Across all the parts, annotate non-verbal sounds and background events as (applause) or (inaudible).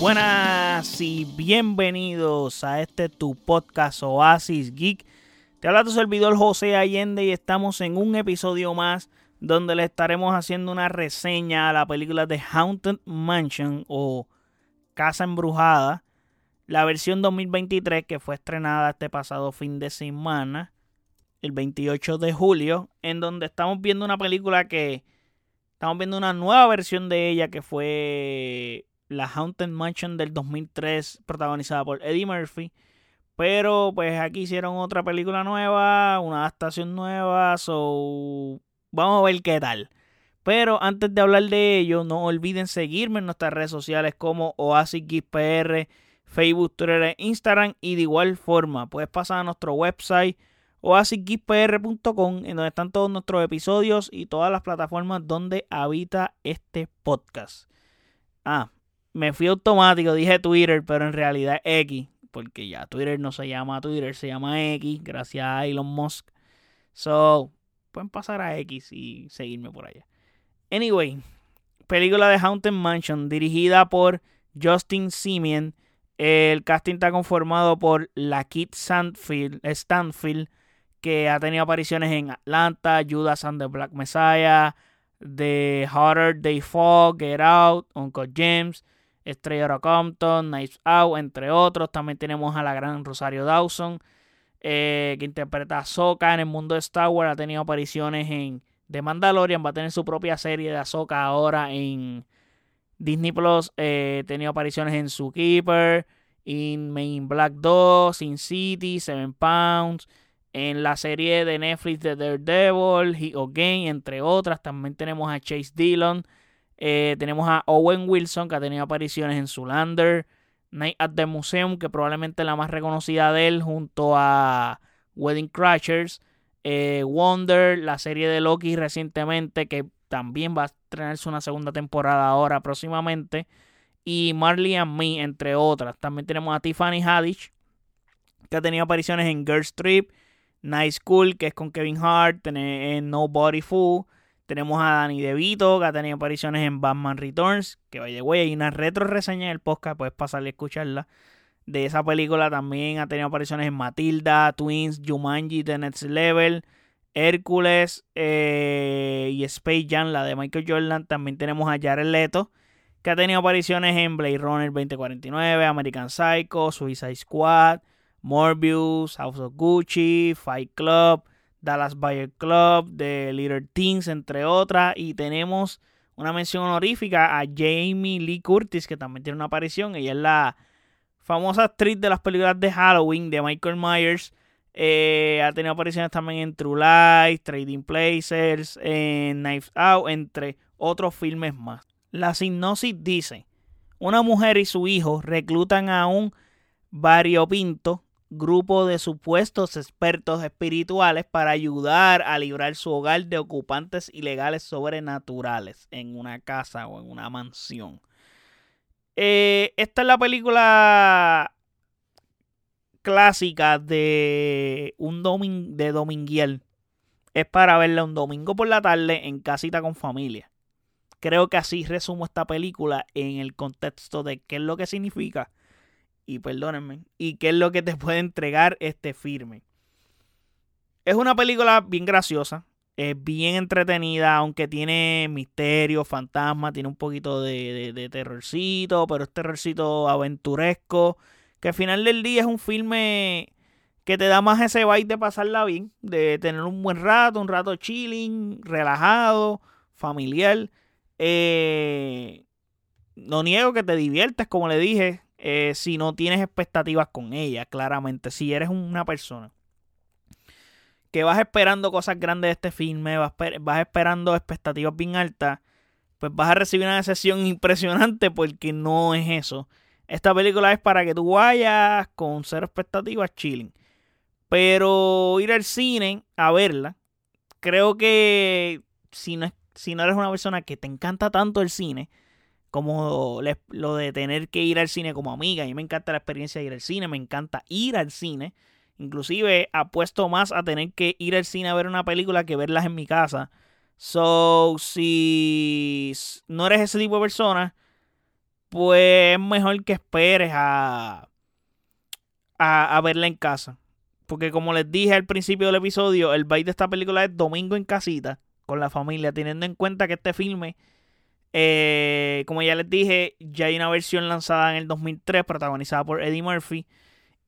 Buenas y bienvenidos a este tu podcast Oasis Geek. Te habla tu servidor José Allende y estamos en un episodio más donde le estaremos haciendo una reseña a la película de Haunted Mansion o Casa Embrujada, la versión 2023 que fue estrenada este pasado fin de semana, el 28 de julio, en donde estamos viendo una película que estamos viendo una nueva versión de ella que fue la Haunted Mansion del 2003 protagonizada por Eddie Murphy. Pero pues aquí hicieron otra película nueva, una adaptación nueva, so vamos a ver qué tal. Pero antes de hablar de ello, no olviden seguirme en nuestras redes sociales como OasisGeekPR, Facebook, Twitter e Instagram. Y de igual forma, puedes pasar a nuestro website oasisgeekpr.com en donde están todos nuestros episodios y todas las plataformas donde habita este podcast. Ah, me fui automático, dije Twitter, pero en realidad X, porque ya Twitter no se llama Twitter, se llama X, gracias a Elon Musk. So, pueden pasar a X y seguirme por allá. Anyway, película de Haunted Mansion dirigida por Justin Simeon. El casting está conformado por la Kit Stanfield, que ha tenido apariciones en Atlanta, Judas and the Black Messiah, The Harder Day Fall, Get Out, Uncle James, Estrella Compton, Knives Out, entre otros. También tenemos a la gran Rosario Dawson, eh, que interpreta a Ahsoka en el mundo de Star Wars. Ha tenido apariciones en The Mandalorian, va a tener su propia serie de Ahsoka ahora en Disney Plus. Eh, ha tenido apariciones en Zookeeper, en Main Black 2, Sin City, Seven Pounds en la serie de Netflix de Daredevil, He Game, entre otras. También tenemos a Chase Dillon. Eh, tenemos a Owen Wilson, que ha tenido apariciones en Zulander. Night at the Museum, que probablemente es la más reconocida de él, junto a Wedding Crashers. Eh, Wonder, la serie de Loki recientemente, que también va a estrenarse una segunda temporada ahora próximamente. Y Marley and Me, entre otras. También tenemos a Tiffany Haddish, que ha tenido apariciones en Girls Trip, Nice Cool, que es con Kevin Hart, en Nobody Fool. Tenemos a Danny DeVito, que ha tenido apariciones en Batman Returns, que vaya güey, hay una retro reseña en el podcast, puedes pasarle a escucharla. De esa película también ha tenido apariciones en Matilda, Twins, Jumanji, The Next Level, Hércules eh, y Space Jam, la de Michael Jordan. También tenemos a Jared Leto, que ha tenido apariciones en Blade Runner 2049, American Psycho, Suicide Squad, Morbius, House of Gucci, Fight Club, Dallas Buyer Club, The Little Things, entre otras. Y tenemos una mención honorífica a Jamie Lee Curtis, que también tiene una aparición. Ella es la famosa actriz de las películas de Halloween de Michael Myers. Eh, ha tenido apariciones también en True Lies, Trading Places, en Knives Out, entre otros filmes más. La sinopsis dice: Una mujer y su hijo reclutan a un variopinto grupo de supuestos expertos espirituales para ayudar a librar su hogar de ocupantes ilegales sobrenaturales en una casa o en una mansión. Eh, esta es la película clásica de un de Dominguiel. Es para verla un domingo por la tarde en casita con familia. Creo que así resumo esta película en el contexto de qué es lo que significa y perdónenme, y qué es lo que te puede entregar este firme. Es una película bien graciosa, es bien entretenida, aunque tiene misterio, fantasma, tiene un poquito de, de, terrorcito, pero es terrorcito aventuresco, que al final del día es un filme que te da más ese vibe de pasarla bien, de tener un buen rato, un rato chilling, relajado, familiar. Eh, no niego que te diviertes, como le dije, eh, si no tienes expectativas con ella, claramente. Si eres una persona que vas esperando cosas grandes de este filme, vas, vas esperando expectativas bien altas, pues vas a recibir una decepción (laughs) impresionante porque no es eso. Esta película es para que tú vayas con cero expectativas, chilling. Pero ir al cine a verla, creo que si no, si no eres una persona que te encanta tanto el cine, como lo de tener que ir al cine como amiga. A mí me encanta la experiencia de ir al cine, me encanta ir al cine. Inclusive apuesto más a tener que ir al cine a ver una película que verlas en mi casa. So, si no eres ese tipo de persona, pues es mejor que esperes a, a, a verla en casa. Porque como les dije al principio del episodio, el bait de esta película es domingo en casita con la familia, teniendo en cuenta que este filme, eh, como ya les dije, ya hay una versión lanzada en el 2003 protagonizada por Eddie Murphy.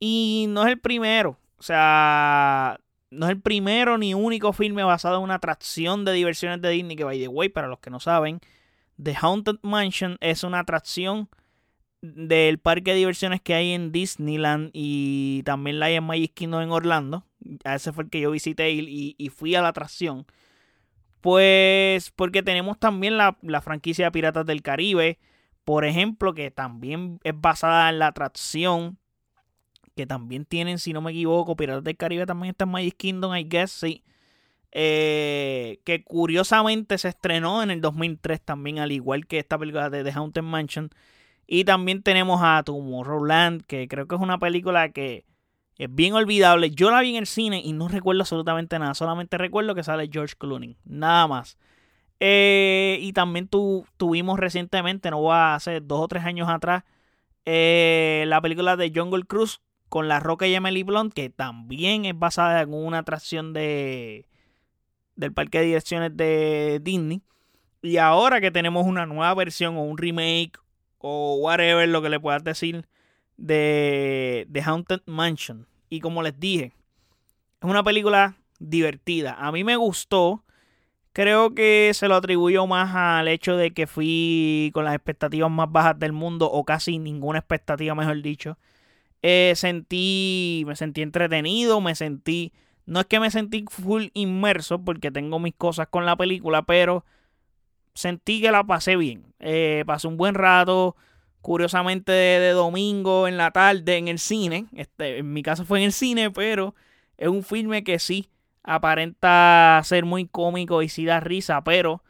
Y no es el primero, o sea, no es el primero ni único filme basado en una atracción de diversiones de Disney, que by the way, para los que no saben, The Haunted Mansion es una atracción del parque de diversiones que hay en Disneyland y también la hay en Magic Kingdom en Orlando. A ese fue el que yo visité y, y fui a la atracción. Pues porque tenemos también la, la, franquicia de Piratas del Caribe, por ejemplo, que también es basada en la atracción. Que también tienen, si no me equivoco, Piratas del Caribe también está en Magic Kingdom, I guess, sí. Eh, que curiosamente se estrenó en el 2003 también, al igual que esta película de The Haunted Mansion. Y también tenemos a Tomorrowland, que creo que es una película que es bien olvidable. Yo la vi en el cine y no recuerdo absolutamente nada. Solamente recuerdo que sale George Clooney. Nada más. Eh, y también tuvimos recientemente, no va hace dos o tres años atrás, eh, la película de Jungle Cruise con La Roca y Emily Blunt, que también es basada en una atracción de del parque de direcciones de Disney. Y ahora que tenemos una nueva versión o un remake o whatever lo que le puedas decir de The Haunted Mansion. Y como les dije, es una película divertida. A mí me gustó. Creo que se lo atribuyó más al hecho de que fui con las expectativas más bajas del mundo, o casi ninguna expectativa, mejor dicho. Eh, sentí, me sentí entretenido, me sentí, no es que me sentí full inmerso porque tengo mis cosas con la película, pero sentí que la pasé bien. Eh, pasé un buen rato, curiosamente de, domingo en la tarde en el cine. Este, en mi caso fue en el cine, pero es un filme que sí aparenta ser muy cómico y sí da risa, pero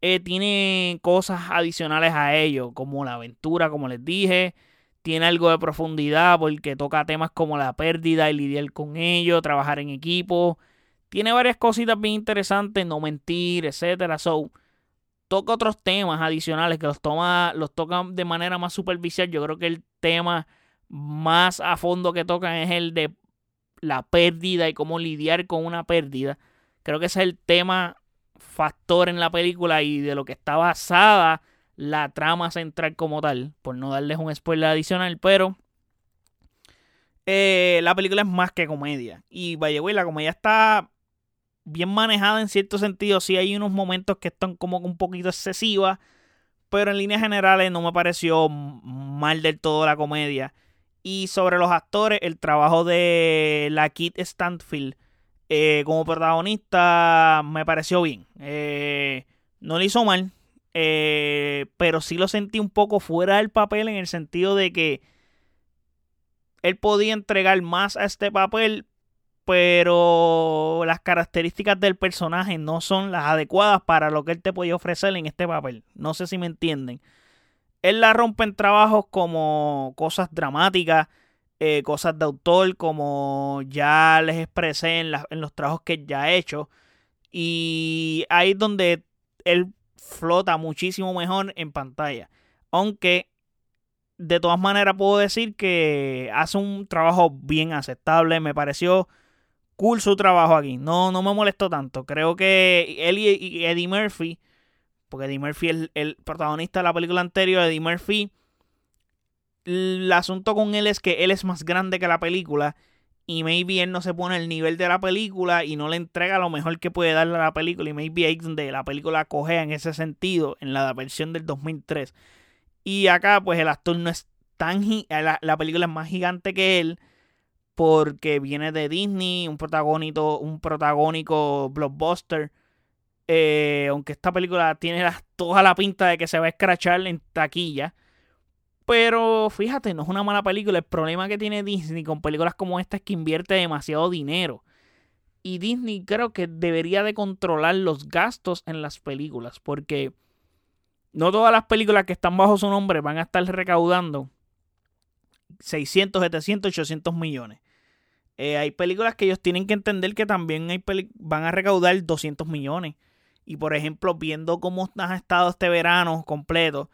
eh, tiene cosas adicionales a ello, como la aventura, como les dije. Tiene algo de profundidad porque toca temas como la pérdida y lidiar con ello, trabajar en equipo. Tiene varias cositas bien interesantes, no mentir, etcétera. So, toca otros temas adicionales que los toma, los tocan de manera más superficial. Yo creo que el tema más a fondo que tocan es el de la pérdida y cómo lidiar con una pérdida. Creo que ese es el tema factor en la película y de lo que está basada la trama central como tal, por no darles un spoiler adicional, pero eh, la película es más que comedia. Y vaya, la comedia está bien manejada en cierto sentido. Sí hay unos momentos que están como un poquito excesivas, pero en líneas generales no me pareció mal del todo la comedia. Y sobre los actores, el trabajo de la Kit Stanfield eh, como protagonista me pareció bien. Eh, no le hizo mal, eh, pero sí lo sentí un poco fuera del papel en el sentido de que él podía entregar más a este papel, pero las características del personaje no son las adecuadas para lo que él te podía ofrecer en este papel. No sé si me entienden. Él la rompe en trabajos como cosas dramáticas, eh, cosas de autor, como ya les expresé en, en los trabajos que ya he hecho. Y ahí es donde él flota muchísimo mejor en pantalla. Aunque de todas maneras puedo decir que hace un trabajo bien aceptable. Me pareció cool su trabajo aquí. No, no me molestó tanto. Creo que él y Eddie Murphy, porque Eddie Murphy es el, protagonista de la película anterior, Eddie Murphy, el asunto con él es que él es más grande que la película y maybe él no se pone el nivel de la película y no le entrega lo mejor que puede darle a la película y maybe ahí donde la película cogea en ese sentido en la versión del 2003 y acá pues el actor no es tan la, la película es más gigante que él porque viene de Disney, un protagónico, un protagónico blockbuster. Eh, aunque esta película tiene toda la pinta de que se va a escrachar en taquilla. Pero fíjate, no es una mala película. El problema que tiene Disney con películas como esta es que invierte demasiado dinero. Y Disney creo que debería de controlar los gastos en las películas. Porque no todas las películas que están bajo su nombre van a estar recaudando 600, 700, 800 millones. Eh, hay películas que ellos tienen que entender que también hay van a recaudar 200 millones. Y por ejemplo, viendo cómo ha estado este verano completo,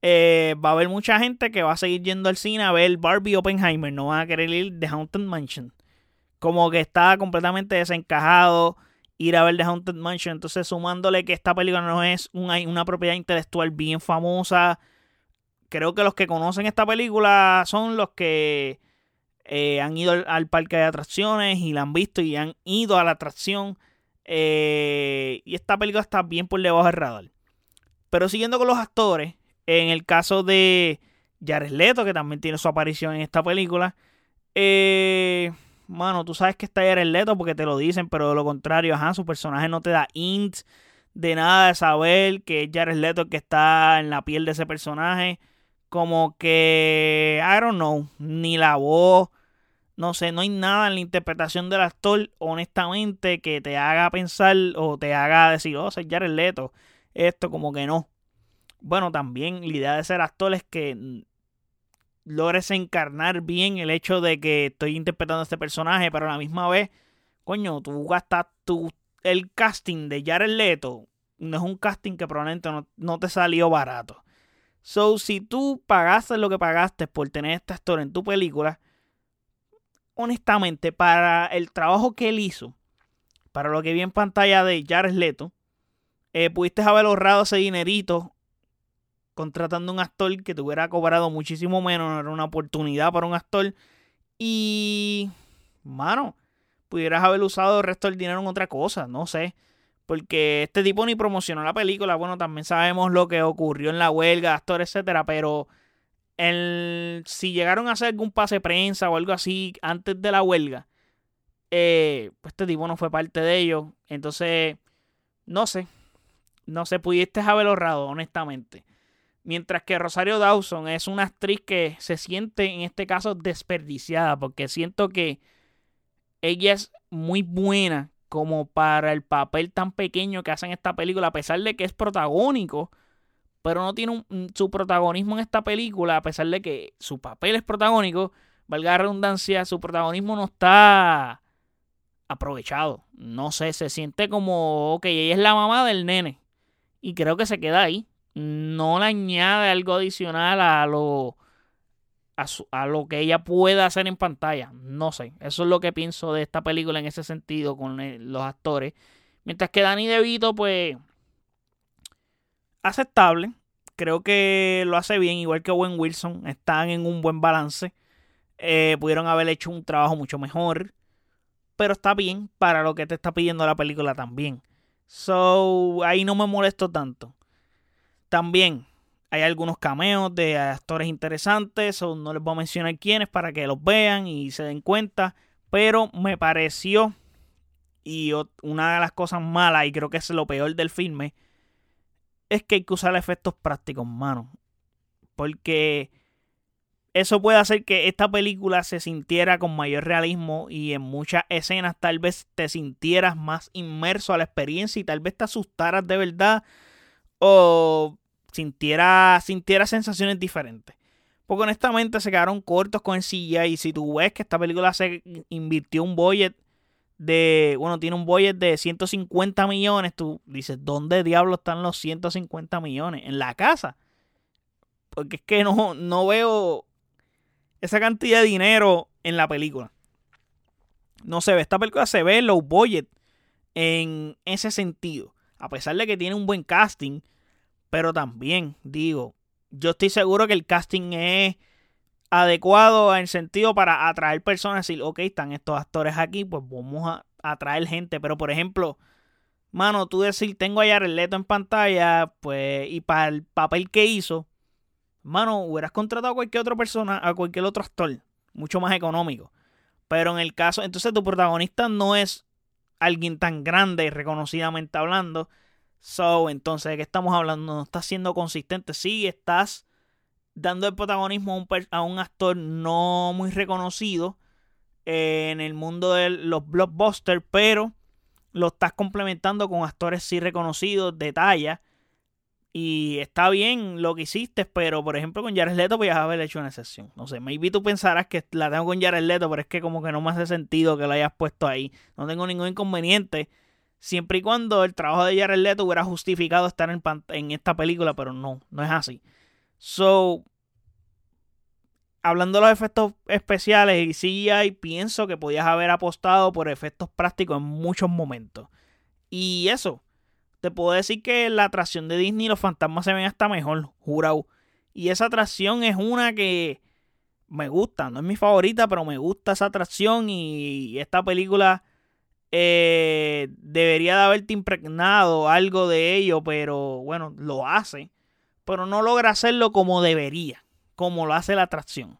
eh, va a haber mucha gente que va a seguir yendo al cine a ver Barbie Oppenheimer. No van a querer ir de Haunted Mansion. Como que está completamente desencajado ir a ver The Haunted Mansion. Entonces, sumándole que esta película no es una, una propiedad intelectual bien famosa. Creo que los que conocen esta película son los que eh, han ido al, parque de atracciones y la han visto y han ido a la atracción. Eh, y esta película está bien por debajo del radar. Pero siguiendo con los actores, en el caso de Jared Leto, que también tiene su aparición en esta película, eh, mano, tú sabes que está Jared Leto porque te lo dicen, pero de lo contrario, ajá, su personaje no te da int de nada de saber que es Jared Leto que está en la piel de ese personaje. Como que, I don't know, ni la voz, no sé, no hay nada en la interpretación del actor, honestamente, que te haga pensar o te haga decir, oh, soy Jared Leto. Esto como que no. Bueno, también la idea de ser actor es que logres encarnar bien el hecho de que estoy interpretando a este personaje, pero a la misma vez, coño, tú gastas tu, el casting de Jared Leto, no es un casting que probablemente no, te salió barato. So, si tú pagaste lo que pagaste por tener esta historia en tu película, honestamente, para el trabajo que él hizo, para lo que vi en pantalla de Jared Leto, eh, pudiste haber ahorrado ese dinerito contratando un actor que te hubiera cobrado muchísimo menos, era una oportunidad para un actor. Y, mano, pudieras haber usado el resto del dinero en otra cosa, no sé. Porque este tipo ni promocionó la película. Bueno, también sabemos lo que ocurrió en la huelga, actor, etcétera. Pero el, si llegaron a hacer algún pase prensa o algo así antes de la huelga, eh, pues este tipo no fue parte de ello. Entonces, no sé. No sé, pudiste haber ahorrado, honestamente. Mientras que Rosario Dawson es una actriz que se siente en este caso desperdiciada porque siento que ella es muy buena como para el papel tan pequeño que hace en esta película, a pesar de que es protagónico, pero no tiene su protagonismo en esta película, a pesar de que su papel es protagónico, valga la redundancia, su protagonismo no está aprovechado. No sé, se siente como, ok, ella es la mamá del nene. Y creo que se queda ahí no le añade algo adicional a lo, a, lo que ella pueda hacer en pantalla. No sé, eso es lo que pienso de esta película en ese sentido con los actores. Mientras que Danny DeVito, pues, aceptable. Creo que lo hace bien, igual que Owen Wilson. Están en un buen balance. Eh, pudieron haber hecho un trabajo mucho mejor. Pero está bien para lo que te está pidiendo la película también. So, ahí no me molesto tanto. También hay algunos cameos de actores interesantes, o no les voy a mencionar quiénes para que los vean y se den cuenta, pero me pareció, y una de las cosas malas, y creo que es lo peor del filme, es que hay que usar efectos prácticos, mano. Porque eso puede hacer que esta película se sintiera con mayor realismo y en muchas escenas tal vez te sintieras más inmerso a la experiencia y tal vez te asustaras de verdad o sintiera, sintiera sensaciones diferentes. Porque honestamente se quedaron cortos con el CGI. Y si tú ves que esta película se invirtió un budget de. Bueno, tiene un budget de 150 millones. Tú dices, ¿dónde diablos están los 150 millones? En la casa. Porque es que no, no veo esa cantidad de dinero en la película. No se ve. Esta película se ve low budget en ese sentido. A pesar de que tiene un buen casting pero también, digo, yo estoy seguro que el casting es adecuado en sentido para atraer personas y decir, ok, están estos actores aquí, pues vamos a atraer gente. Pero por ejemplo, mano, tú decir, tengo a Jared Leto en pantalla, pues, y para el papel que hizo, mano, hubieras contratado a cualquier otra persona, a cualquier otro actor, mucho más económico. Pero en el caso, entonces tu protagonista no es alguien tan grande, reconocidamente hablando, So, entonces, ¿de qué estamos hablando? No estás siendo consistente. Sí, estás dando el protagonismo a un, a un actor no muy reconocido en el mundo de los blockbusters, pero lo estás complementando con actores sí reconocidos de talla. Y está bien lo que hiciste, pero por ejemplo con Jared Leto podías haber hecho una excepción. No sé, maybe tú pensarás que la tengo con Jared Leto, pero es que como que no me hace sentido que lo hayas puesto ahí. No tengo ningún inconveniente Siempre y cuando el trabajo de Jared Leto hubiera justificado estar en, en esta película, pero no, no es así. So, hablando de los efectos especiales y CGI, pienso que podías haber apostado por efectos prácticos en muchos momentos. Y eso, te puedo decir que la atracción de Disney, los fantasmas se ven hasta mejor, jurado. Y esa atracción es una que me gusta, no es mi favorita, pero me gusta esa atracción y esta película eh, debería de haberte impregnado algo de ello, pero bueno, lo hace, pero no logra hacerlo como debería como lo hace la atracción.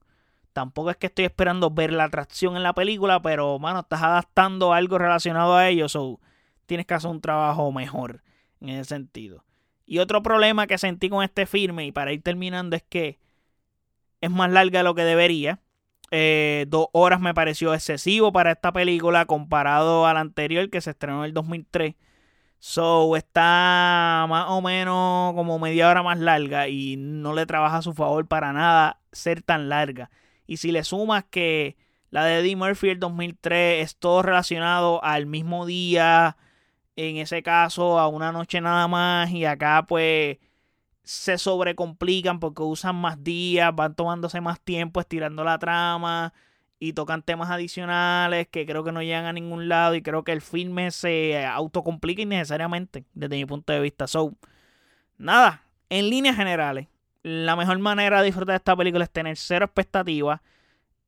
Tampoco es que estoy esperando ver la atracción en la película, pero, mano, estás adaptando algo relacionado a ello, so tienes que hacer un trabajo mejor en ese sentido. Y otro problema que sentí con este filme, y para ir terminando, es que es más larga de lo que debería. Eh, dos horas me pareció excesivo para esta película comparado a la anterior que se estrenó en el 2003. So está más o menos como media hora más larga y no le trabaja a su favor para nada ser tan larga. Y si le sumas que la de Eddie Murphy el 2003 es todo relacionado al mismo día, en ese caso a una noche nada más y acá pues se sobrecomplican porque usan más días, van tomándose más tiempo estirando la trama y tocan temas adicionales que creo que no llegan a ningún lado y creo que el filme se autocomplica innecesariamente desde mi punto de vista. So, nada, en líneas generales, la mejor manera de disfrutar de esta película es tener cero expectativas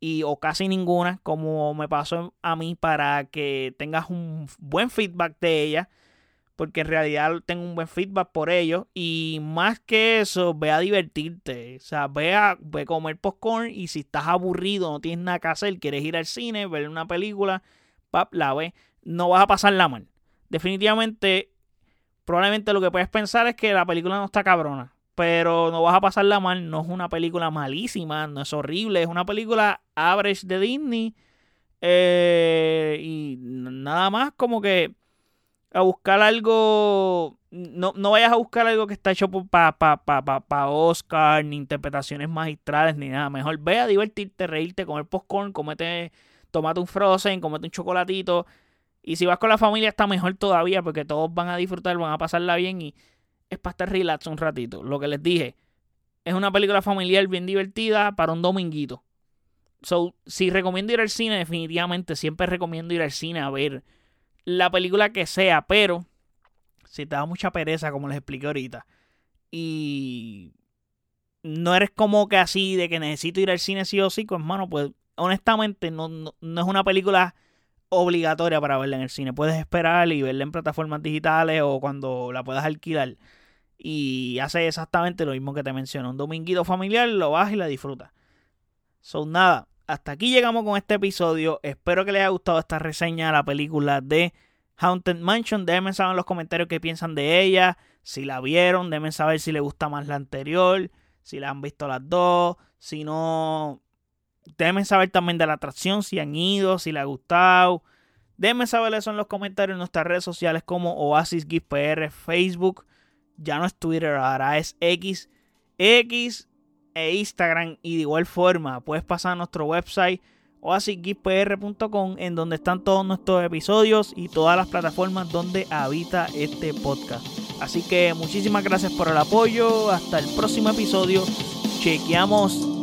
y o casi ninguna, como me pasó a mí, para que tengas un buen feedback de ella porque en realidad tengo un buen feedback por ello. Y más que eso, ve a divertirte. O sea, ve a, ve comer popcorn y si estás aburrido, no tienes nada que hacer, quieres ir al cine, ver una película, pap, la ve, no vas a pasarla mal. Definitivamente, probablemente lo que puedes pensar es que la película no está cabrona. Pero no vas a pasarla mal, no es una película malísima, no es horrible, es una película average de Disney. Eh, y nada más como que a buscar algo. No, no vayas a buscar algo que está hecho para pa, pa, pa, pa, Oscar, ni interpretaciones magistrales, ni nada. Mejor ve a divertirte, reírte, comer popcorn, comete, tomate un frozen, comete un chocolatito. Y si vas con la familia está mejor todavía porque todos van a disfrutar, van a pasarla bien y es para estar relax un ratito. Lo que les dije, es una película familiar bien divertida para un dominguito. So, si recomiendo ir al cine, definitivamente siempre recomiendo ir al cine a ver la película que sea, pero si te da mucha pereza, como les expliqué ahorita, y no eres como que así de que necesito ir al cine sí o sí, pues hermano, pues honestamente no, no, es una película obligatoria para verla en el cine. Puedes esperar y verla en plataformas digitales o cuando la puedas alquilar. Y hace exactamente lo mismo que te menciono. Un dominguito familiar, lo vas y la disfrutas. Son nada hasta aquí llegamos con este episodio. Espero que les haya gustado esta reseña de la película de Haunted Mansion. Déjenme saber en los comentarios qué piensan de ella. Si la vieron, déjenme saber si les gusta más la anterior. Si la han visto las dos. Si no, déjenme saber también de la atracción. Si han ido, si les ha gustado. Déjenme saber eso en los comentarios en nuestras redes sociales como Oasis Facebook. Ya no es Twitter, ahora es X. X e Instagram y de igual forma puedes pasar a nuestro website oasisgeekpr.com en donde están todos nuestros episodios y todas las plataformas donde habita este podcast. Así que muchísimas gracias por el apoyo. Hasta el próximo episodio. Chequeamos